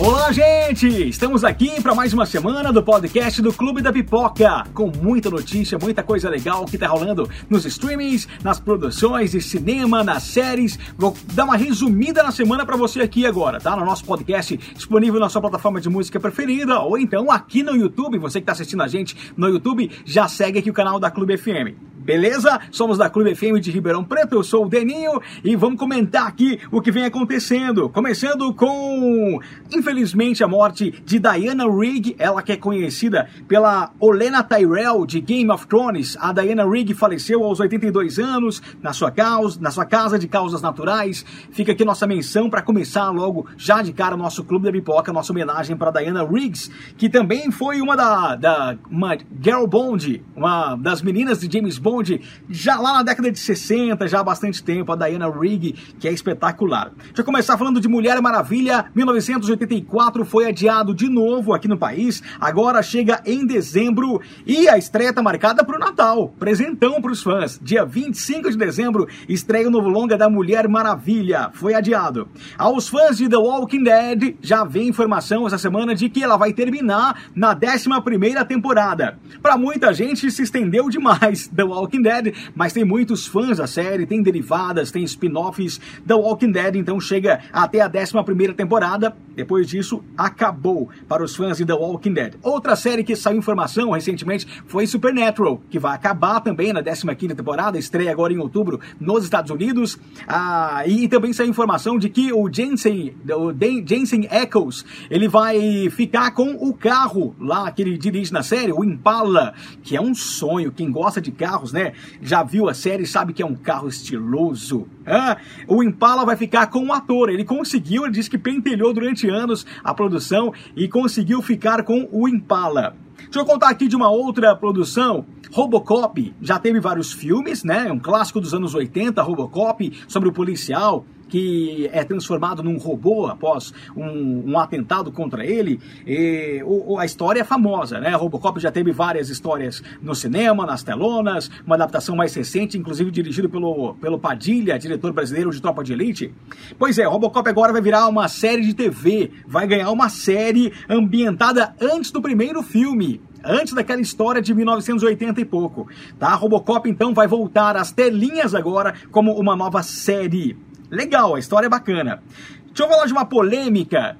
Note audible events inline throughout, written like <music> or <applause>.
Olá, gente! Estamos aqui para mais uma semana do podcast do Clube da Pipoca, com muita notícia, muita coisa legal que tá rolando nos streamings, nas produções de cinema, nas séries. Vou dar uma resumida na semana para você aqui agora, tá? No nosso podcast disponível na sua plataforma de música preferida ou então aqui no YouTube. Você que tá assistindo a gente no YouTube, já segue aqui o canal da Clube FM. Beleza? Somos da Clube FM de Ribeirão Preto, eu sou o Deninho e vamos comentar aqui o que vem acontecendo. Começando com, infelizmente, a morte de Diana Rigg, ela que é conhecida pela Olena Tyrell de Game of Thrones. A Diana Rigg faleceu aos 82 anos na sua, causa, na sua casa de causas naturais. Fica aqui nossa menção para começar logo, já de cara, nosso Clube da Pipoca, nossa homenagem para Diana Riggs, que também foi uma da, da uma Girl Bond, uma das meninas de James Bond já lá na década de 60, já há bastante tempo, a Diana Rigg, que é espetacular. Deixa eu começar falando de Mulher Maravilha, 1984 foi adiado de novo aqui no país, agora chega em dezembro e a estreia está marcada para o Natal, presentão para os fãs. Dia 25 de dezembro estreia o novo longa da Mulher Maravilha, foi adiado. Aos fãs de The Walking Dead, já vem informação essa semana de que ela vai terminar na 11 primeira temporada. Para muita gente se estendeu demais <laughs> The Walking Walking Dead, mas tem muitos fãs da série, tem derivadas, tem spin-offs da Walking Dead, então chega até a 11 temporada. Depois disso, acabou para os fãs de The Walking Dead. Outra série que saiu informação recentemente foi Supernatural, que vai acabar também na 15 temporada, estreia agora em outubro nos Estados Unidos. Ah, e também saiu informação de que o Jensen, o Jensen Eccles, ele vai ficar com o carro lá que ele dirige na série, o Impala, que é um sonho. Quem gosta de carros, né? Já viu a série, sabe que é um carro estiloso. O Impala vai ficar com o ator. Ele conseguiu, ele disse que pentelhou durante anos a produção e conseguiu ficar com o Impala. Deixa eu contar aqui de uma outra produção. Robocop já teve vários filmes, né? Um clássico dos anos 80, Robocop, sobre o policial que é transformado num robô após um, um atentado contra ele. E, o, a história é famosa, né? Robocop já teve várias histórias no cinema, nas telonas, uma adaptação mais recente, inclusive dirigido pelo, pelo Padilha, diretor brasileiro de Tropa de Elite. Pois é, Robocop agora vai virar uma série de TV, vai ganhar uma série ambientada antes do primeiro filme antes daquela história de 1980 e pouco. Tá? Robocop então vai voltar às telinhas agora como uma nova série. Legal, a história é bacana. Deixa eu falar de uma polêmica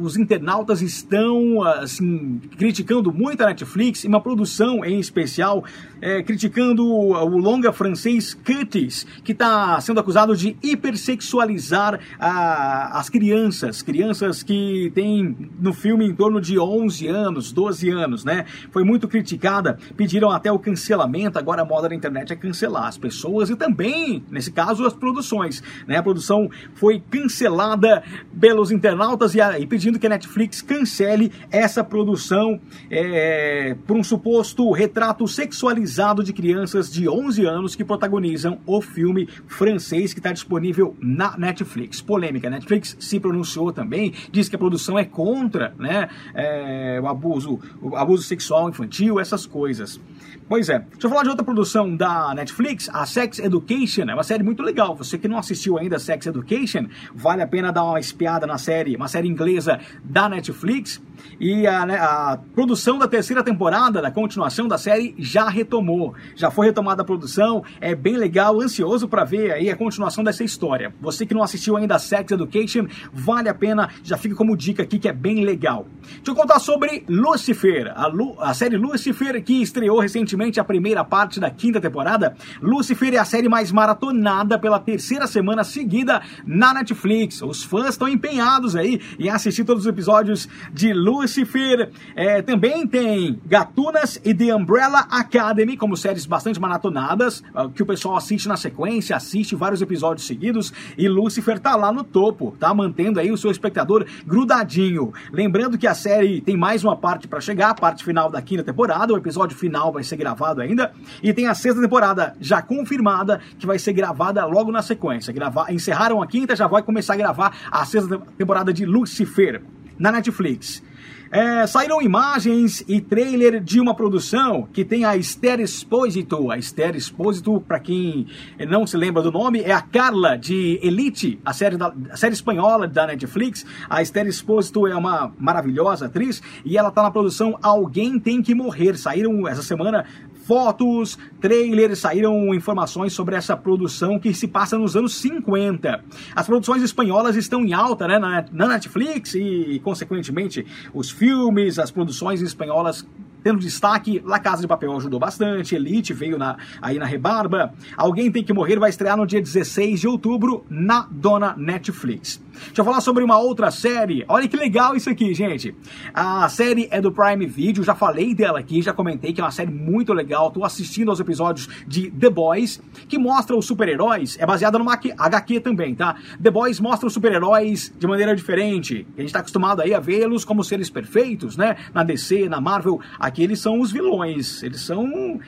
os internautas estão assim criticando muito a Netflix e uma produção em especial é, criticando o longa francês Curtis que está sendo acusado de hipersexualizar a, as crianças crianças que têm no filme em torno de 11 anos 12 anos né? Foi muito criticada pediram até o cancelamento agora a moda da internet é cancelar as pessoas e também nesse caso as produções né? A produção foi cancelada pelos internautas e a, e pedindo que a Netflix cancele essa produção é, por um suposto retrato sexualizado de crianças de 11 anos que protagonizam o filme francês que está disponível na Netflix. Polêmica, a Netflix se pronunciou também, diz que a produção é contra né, é, o abuso, o abuso sexual infantil, essas coisas. Pois é. Deixa eu falar de outra produção da Netflix, a Sex Education. É uma série muito legal. Você que não assistiu ainda Sex Education, vale a pena dar uma espiada na série, uma série inglesa da Netflix. E a, né, a, produção da terceira temporada, da continuação da série, já retomou. Já foi retomada a produção, é bem legal, ansioso para ver aí a continuação dessa história. Você que não assistiu ainda a Sex Education, vale a pena, já fica como dica aqui que é bem legal. Deixa eu contar sobre Lucifer, a, Lu, a série Lucifer que estreou recentemente a primeira parte da quinta temporada. Lucifer é a série mais maratonada pela terceira semana seguida na Netflix. Os fãs estão empenhados aí em assistir todos os episódios de Lucifer. É, também tem Gatunas e The Umbrella Academy, como séries bastante maratonadas, ah, que o pessoal assiste na sequência, assiste vários episódios seguidos. E Lucifer tá lá no topo, tá mantendo aí o seu espectador grudadinho. Lembrando que a série tem mais uma parte para chegar, a parte final da quinta temporada. O episódio final vai ser gravado ainda. E tem a sexta temporada já confirmada, que vai ser gravada logo na sequência. Gravar, encerraram a quinta, já vai começar a gravar a sexta temporada de Lucifer na Netflix. É, saíram imagens e trailer de uma produção que tem a Esther Exposito. A Esther Exposito, para quem não se lembra do nome, é a Carla de Elite, a série, da, a série espanhola da Netflix. A Esther Exposito é uma maravilhosa atriz e ela está na produção Alguém Tem Que Morrer. Saíram essa semana fotos, trailers, saíram informações sobre essa produção que se passa nos anos 50. As produções espanholas estão em alta né, na, na Netflix e, consequentemente, os filmes, as produções espanholas tendo destaque, La Casa de Papel ajudou bastante, Elite veio na, aí na rebarba, Alguém Tem Que Morrer vai estrear no dia 16 de outubro na dona Netflix. Deixa eu falar sobre uma outra série. Olha que legal isso aqui, gente. A série é do Prime Video, já falei dela aqui, já comentei que é uma série muito legal. Tô assistindo aos episódios de The Boys, que mostra os super-heróis, é baseada numa HQ também, tá? The Boys mostra os super-heróis de maneira diferente. A gente tá acostumado aí a vê-los como seres perfeitos, né? Na DC, na Marvel, aqui eles são os vilões. Eles são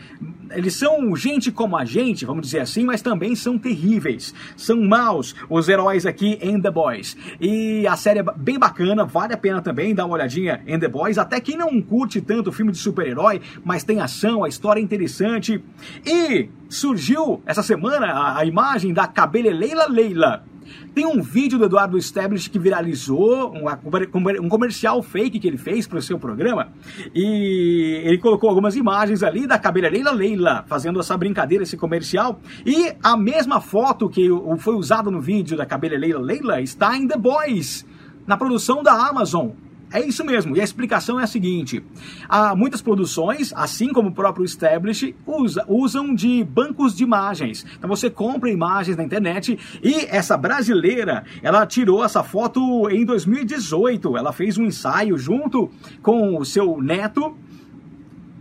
eles são gente como a gente, vamos dizer assim, mas também são terríveis. São maus os heróis aqui em The Boys. E a série é bem bacana, vale a pena também dar uma olhadinha em The Boys. Até quem não curte tanto filme de super-herói, mas tem ação, a história é interessante. E surgiu essa semana a, a imagem da Cabeleleila Leila tem um vídeo do Eduardo Stablish que viralizou, um, comercial fake que ele fez para o seu programa, e ele colocou algumas imagens ali da cabeleireira Leila fazendo essa brincadeira, esse comercial, e a mesma foto que foi usada no vídeo da cabeleireira Leila está em The Boys, na produção da Amazon. É isso mesmo, e a explicação é a seguinte: há muitas produções, assim como o próprio Establish, usa, usam de bancos de imagens. Então você compra imagens na internet e essa brasileira, ela tirou essa foto em 2018. Ela fez um ensaio junto com o seu neto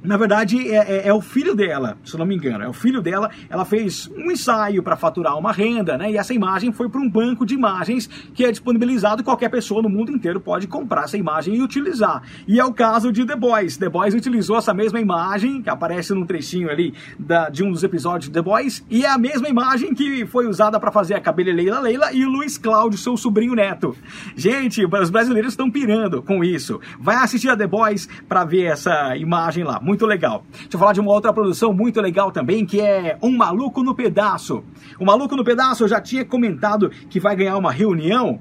na verdade, é, é, é, o filho dela, se não me engano. É o filho dela. Ela fez um ensaio para faturar uma renda, né? E essa imagem foi para um banco de imagens que é disponibilizado. Qualquer pessoa no mundo inteiro pode comprar essa imagem e utilizar. E é o caso de The Boys. The Boys utilizou essa mesma imagem, que aparece num trechinho ali da, de um dos episódios de The Boys, e é a mesma imagem que foi usada para fazer a cabeleireira Leila e o Luiz Cláudio, seu sobrinho neto. Gente, os brasileiros estão pirando com isso. Vai assistir a The Boys para ver essa imagem lá. Muito muito legal. Deixa eu falar de uma outra produção muito legal também, que é Um Maluco no Pedaço. O Maluco no Pedaço eu já tinha comentado que vai ganhar uma reunião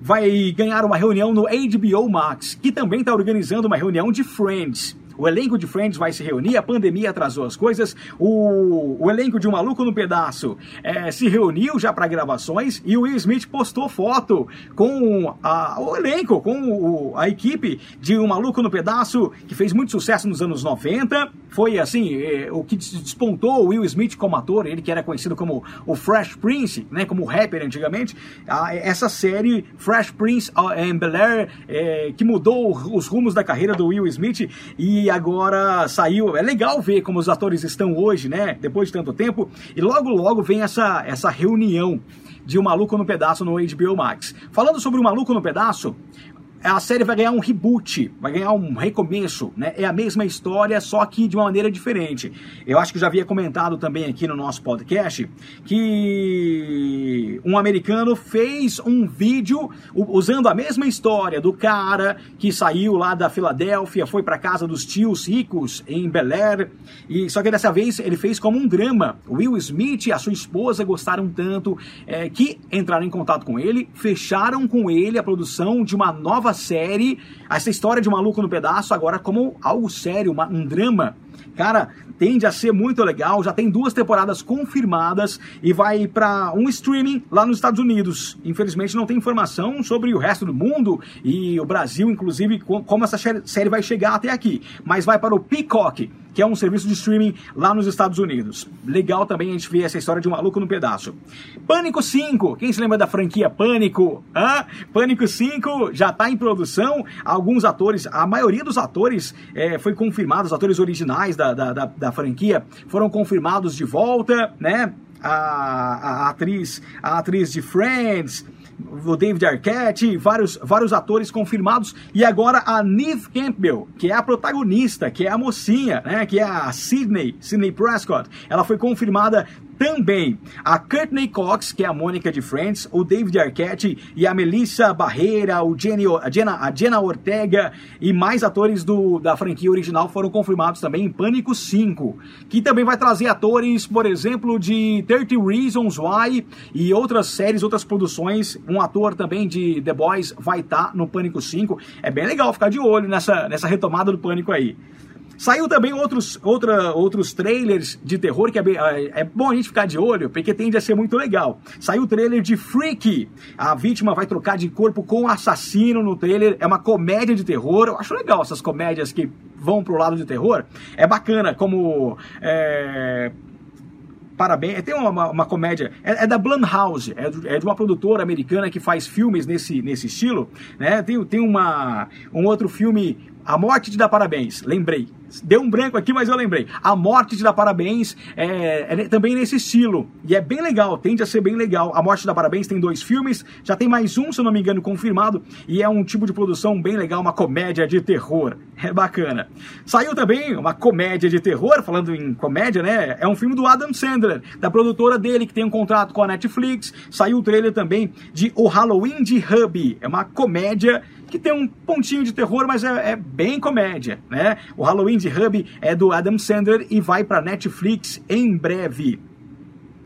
vai ganhar uma reunião no HBO Max, que também está organizando uma reunião de Friends. O elenco de Friends vai se reunir, a pandemia atrasou as coisas, o, o elenco de Maluco no Pedaço é, se reuniu já para gravações e o Will Smith postou foto com a, o elenco, com o, a equipe de Maluco no Pedaço, que fez muito sucesso nos anos 90. Foi assim, é, o que despontou o Will Smith como ator, ele que era conhecido como o Fresh Prince, né, como rapper antigamente. A, essa série Fresh Prince and Bel-Air, é, que mudou os rumos da carreira do Will Smith e e agora saiu. É legal ver como os atores estão hoje, né? Depois de tanto tempo. E logo, logo vem essa, essa reunião de O Maluco no Pedaço no HBO Max. Falando sobre O Maluco no Pedaço, a série vai ganhar um reboot, vai ganhar um recomeço, né? É a mesma história, só que de uma maneira diferente. Eu acho que já havia comentado também aqui no nosso podcast que um americano fez um vídeo usando a mesma história do cara que saiu lá da Filadélfia, foi para casa dos tios ricos em Bel Air, e só que dessa vez ele fez como um drama. Will Smith e a sua esposa gostaram tanto é, que entraram em contato com ele, fecharam com ele a produção de uma nova série, essa história de Maluco no Pedaço, agora como algo sério, uma, um drama cara, tende a ser muito legal. Já tem duas temporadas confirmadas e vai para um streaming lá nos Estados Unidos. Infelizmente não tem informação sobre o resto do mundo e o Brasil, inclusive, como essa série vai chegar até aqui. Mas vai para o Peacock que é um serviço de streaming lá nos Estados Unidos. Legal também a gente ver essa história de um maluco no pedaço. Pânico 5, quem se lembra da franquia Pânico? Hã? Pânico 5 já está em produção. Alguns atores, a maioria dos atores é, foi confirmado, os atores originais da, da, da, da franquia foram confirmados de volta, né? A, a, atriz, a atriz de Friends, o David Arquette, vários, vários atores confirmados, e agora a Neve Campbell, que é a protagonista, que é a mocinha, né, que é a Sydney, Sydney Prescott, ela foi confirmada também a Courtney Cox, que é a Mônica de Friends, o David Arquette e a Melissa Barreira, o Jenny, a, Jenna, a Jenna Ortega e mais atores do, da franquia original foram confirmados também em Pânico 5, que também vai trazer atores, por exemplo, de 30 Reasons Why e outras séries, outras produções. Um ator também de The Boys vai estar tá no Pânico 5. É bem legal ficar de olho nessa, nessa retomada do Pânico aí. Saiu também outros, outra, outros trailers de terror que é, bem, é, é, bom a gente ficar de olho, porque tende a ser muito legal. Saiu o trailer de Freaky. A vítima vai trocar de corpo com o assassino no trailer. É uma comédia de terror. Eu acho legal essas comédias que vão pro lado de terror. É bacana, como. É, parabéns. Tem uma, uma comédia, é, é, da Blumhouse, é, é, de uma produtora americana que faz filmes nesse, nesse estilo. Né? Tem, tem uma, um outro filme, A Morte te dá parabéns, lembrei. Deu um branco aqui, mas eu lembrei. A Morte te dá parabéns é, é, também nesse estilo. E é bem legal, tende a ser bem legal. A Morte te dá parabéns tem dois filmes, já tem mais um, se eu não me engano, confirmado. E é um tipo de produção bem legal, uma comédia de terror. É bacana. Saiu também uma comédia de terror, falando em comédia, né? É um filme do Adam Sandler, da produtora dele, que tem um contrato com a Netflix. Saiu o trailer também de O Halloween de Hubby. É uma comédia que tem um pontinho de terror, mas é, é bem comédia, né? O Halloween de Hub é do Adam Sandler e vai para Netflix em breve.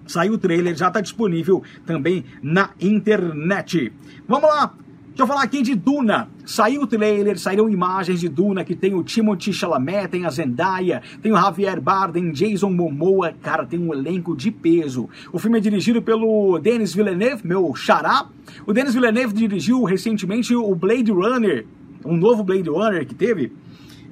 Saiu o trailer, já está disponível também na internet. Vamos lá, Deixa eu falar aqui de Duna. Saiu o trailer, saíram imagens de Duna que tem o Timothy Chalamet, tem a Zendaya, tem o Javier Bardem, Jason Momoa. Cara, tem um elenco de peso. O filme é dirigido pelo Denis Villeneuve, meu xará. O Denis Villeneuve dirigiu recentemente o Blade Runner, um novo Blade Runner que teve.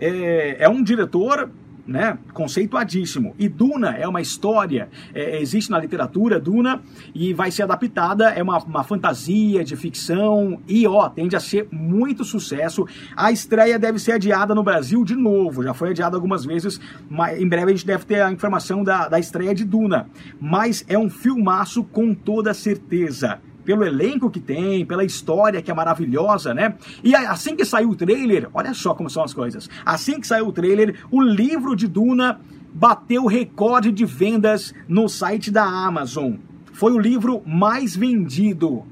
É, é um diretor né, conceituadíssimo. E Duna é uma história, é, existe na literatura Duna e vai ser adaptada, é uma, uma fantasia de ficção e ó, tende a ser muito sucesso. A estreia deve ser adiada no Brasil de novo, já foi adiada algumas vezes, mas em breve a gente deve ter a informação da, da estreia de Duna. Mas é um filmaço com toda certeza pelo elenco que tem, pela história que é maravilhosa, né? E assim que saiu o trailer, olha só como são as coisas. Assim que saiu o trailer, o livro de Duna bateu recorde de vendas no site da Amazon. Foi o livro mais vendido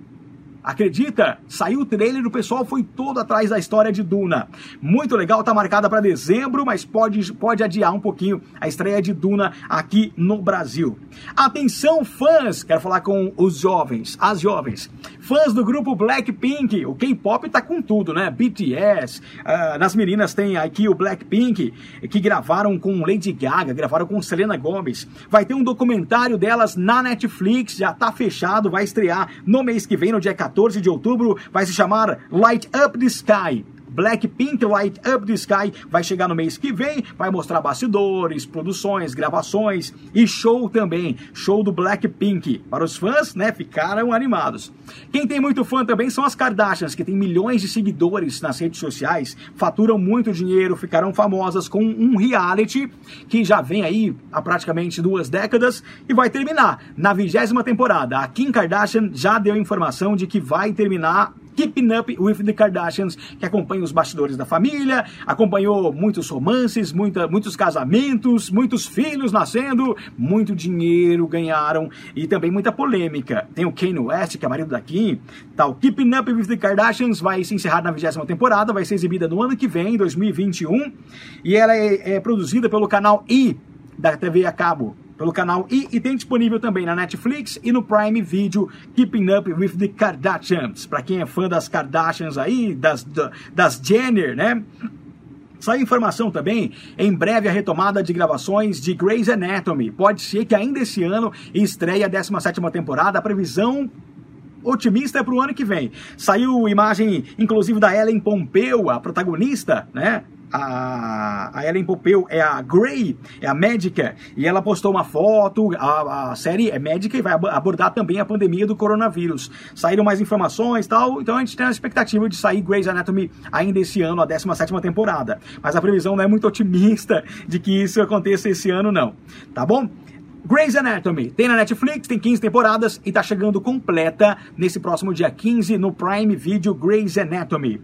Acredita? Saiu o trailer, o pessoal foi todo atrás da história de Duna. Muito legal, tá marcada para dezembro, mas pode, pode adiar um pouquinho a estreia de Duna aqui no Brasil. Atenção, fãs! Quero falar com os jovens, as jovens. Fãs do grupo Blackpink, o K-pop tá com tudo, né? BTS, uh, ah, nas meninas tem aqui o Blackpink, que gravaram com Lady Gaga, gravaram com Selena Gomez. Vai ter um documentário delas na Netflix, já tá fechado, vai estrear no mês que vem, no dia 14 14 de outubro, vai se chamar Light Up the Sky. Blackpink Light Up the Sky vai chegar no mês que vem, vai mostrar bastidores, produções, gravações e show também, show do Blackpink. Para os fãs, né, ficaram animados. Quem tem muito fã também são as Kardashians, que tem milhões de seguidores nas redes sociais, faturam muito dinheiro, ficaram famosas com um reality que já vem aí há praticamente duas décadas e vai terminar na vigésima temporada. A Kim Kardashian já deu informação de que vai terminar Keeping Up with the Kardashians, que acompanha os bastidores da família, acompanhou muitos romances, muita, muitos casamentos, muitos filhos nascendo, muito dinheiro ganharam e também muita polêmica. Tem o Kanye West, que é marido da Kim, tal. Keeping Up with the Kardashians vai se encerrar na vigésima temporada, vai ser exibida no ano que vem, 2021, e ela é, é produzida pelo canal E da TV a cabo pelo canal e, e tem disponível também na Netflix e no Prime Video Keeping Up with the Kardashians. Para quem é fã das Kardashians aí, das, das Jenner, né? Saiu informação também, em breve a retomada de gravações de Grey's Anatomy. Pode ser que ainda esse ano estreie a 17ª temporada. A previsão otimista é para o ano que vem. Saiu imagem, inclusive, da Ellen Pompeu, a protagonista, né? A, a Ellen Pompeu é a Grey, é a médica, e ela postou uma foto, a, a série é médica e vai abordar também a pandemia do coronavírus. Saíram mais informações e tal, então a gente tem a expectativa de sair Grey's Anatomy ainda esse ano, a 17ª temporada. Mas a previsão não é muito otimista de que isso aconteça esse ano não, tá bom? Grey's Anatomy tem na Netflix, tem 15 temporadas e tá chegando completa nesse próximo dia 15 no Prime Video Grey's Anatomy.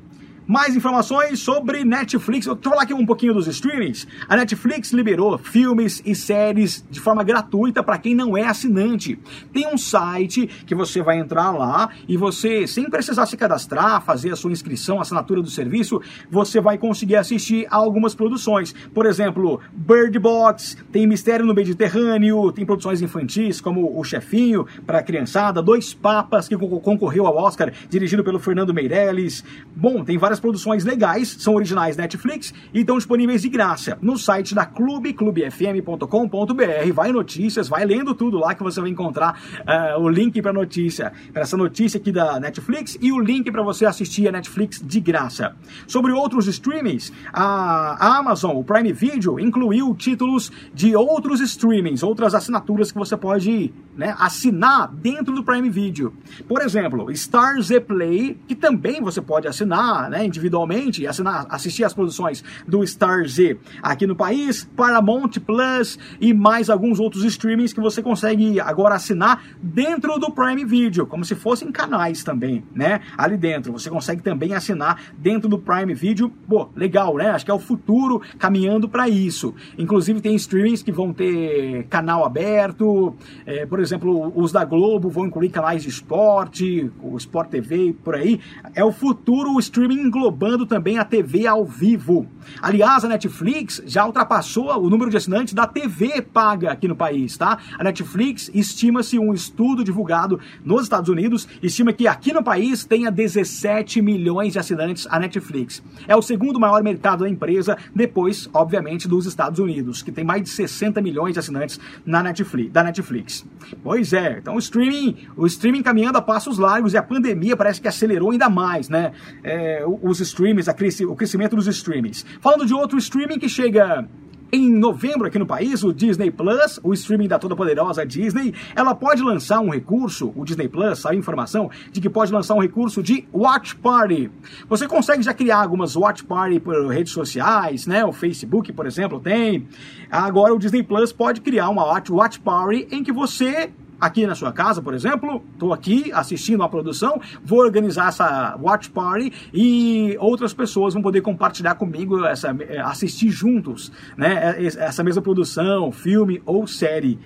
Mais informações sobre Netflix. Eu vou falar aqui um pouquinho dos streamings. A Netflix liberou filmes e séries de forma gratuita para quem não é assinante. Tem um site que você vai entrar lá e você, sem precisar se cadastrar, fazer a sua inscrição, assinatura do serviço, você vai conseguir assistir a algumas produções. Por exemplo, Bird Box, tem Mistério no Mediterrâneo, tem produções infantis como O Chefinho para a criançada, Dois Papas que concorreu ao Oscar, dirigido pelo Fernando Meirelles. Bom, tem várias produções legais, são originais Netflix e estão disponíveis de graça no site da Clube, clubefm.com.br. Vai notícias, vai lendo tudo lá que você vai encontrar uh, o link para notícia, para essa notícia aqui da Netflix e o link para você assistir a Netflix de graça. Sobre outros streamings, a Amazon, o Prime Video, incluiu títulos de outros streamings, outras assinaturas que você pode né, assinar dentro do Prime Video. Por exemplo, Star Z Play, que também você pode assinar né, individualmente, assinar, assistir as produções do Star Z aqui no país, Paramount Plus e mais alguns outros streamings que você consegue agora assinar dentro do Prime Video, como se fossem canais também, né? Ali dentro. Você consegue também assinar dentro do Prime Video. Pô, legal, né? Acho que é o futuro caminhando para isso. Inclusive tem streamings que vão ter canal aberto, é, por exemplo, exemplo, os da Globo vão incluir canais de esporte, o Sport TV por aí. É o futuro o streaming englobando também a TV ao vivo. Aliás, a Netflix já ultrapassou o número de assinantes da TV paga aqui no país, tá? A Netflix estima-se um estudo divulgado nos Estados Unidos, estima que aqui no país tenha 17 milhões de assinantes a Netflix. É o segundo maior mercado da empresa, depois, obviamente, dos Estados Unidos, que tem mais de 60 milhões de assinantes na Netflix, da Netflix. Pois é, então o streaming, o streaming caminhando a passos largos e a pandemia parece que acelerou ainda mais, né? É, os streamings, o crescimento dos streamings. Falando de outro streaming que chega em novembro aqui no país, o Disney Plus, o streaming da toda poderosa Disney, ela pode lançar um recurso, o Disney Plus, saiu informação de que pode lançar um recurso de Watch Party. Você consegue já criar algumas Watch Party por redes sociais, né? O Facebook, por exemplo, tem. Agora o Disney Plus pode criar uma Watch Party em que você aqui na sua casa, por exemplo, estou aqui assistindo a produção, vou organizar essa watch party e outras pessoas vão poder compartilhar comigo, essa, eh, assistir juntos, né, essa mesma produção, filme ou série.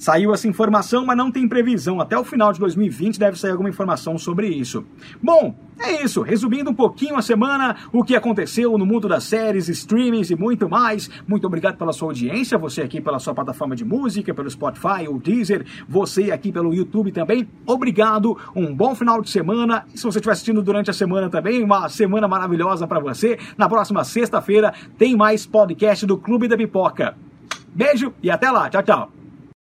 Saiu essa informação, mas não tem previsão. Até o final de 2020 deve sair alguma informação sobre isso. Bom, é isso. Resumindo um pouquinho a semana, o que aconteceu no mundo das séries, streamings e muito mais. Muito obrigado pela sua audiência, você aqui pela sua plataforma de música, pelo Spotify, o Deezer, você aqui pelo YouTube também. Obrigado, um bom final de semana. E se você estiver assistindo durante a semana também, uma semana maravilhosa para você. Na próxima sexta-feira tem mais podcast do Clube da Pipoca. Beijo e até lá. Tchau, tchau.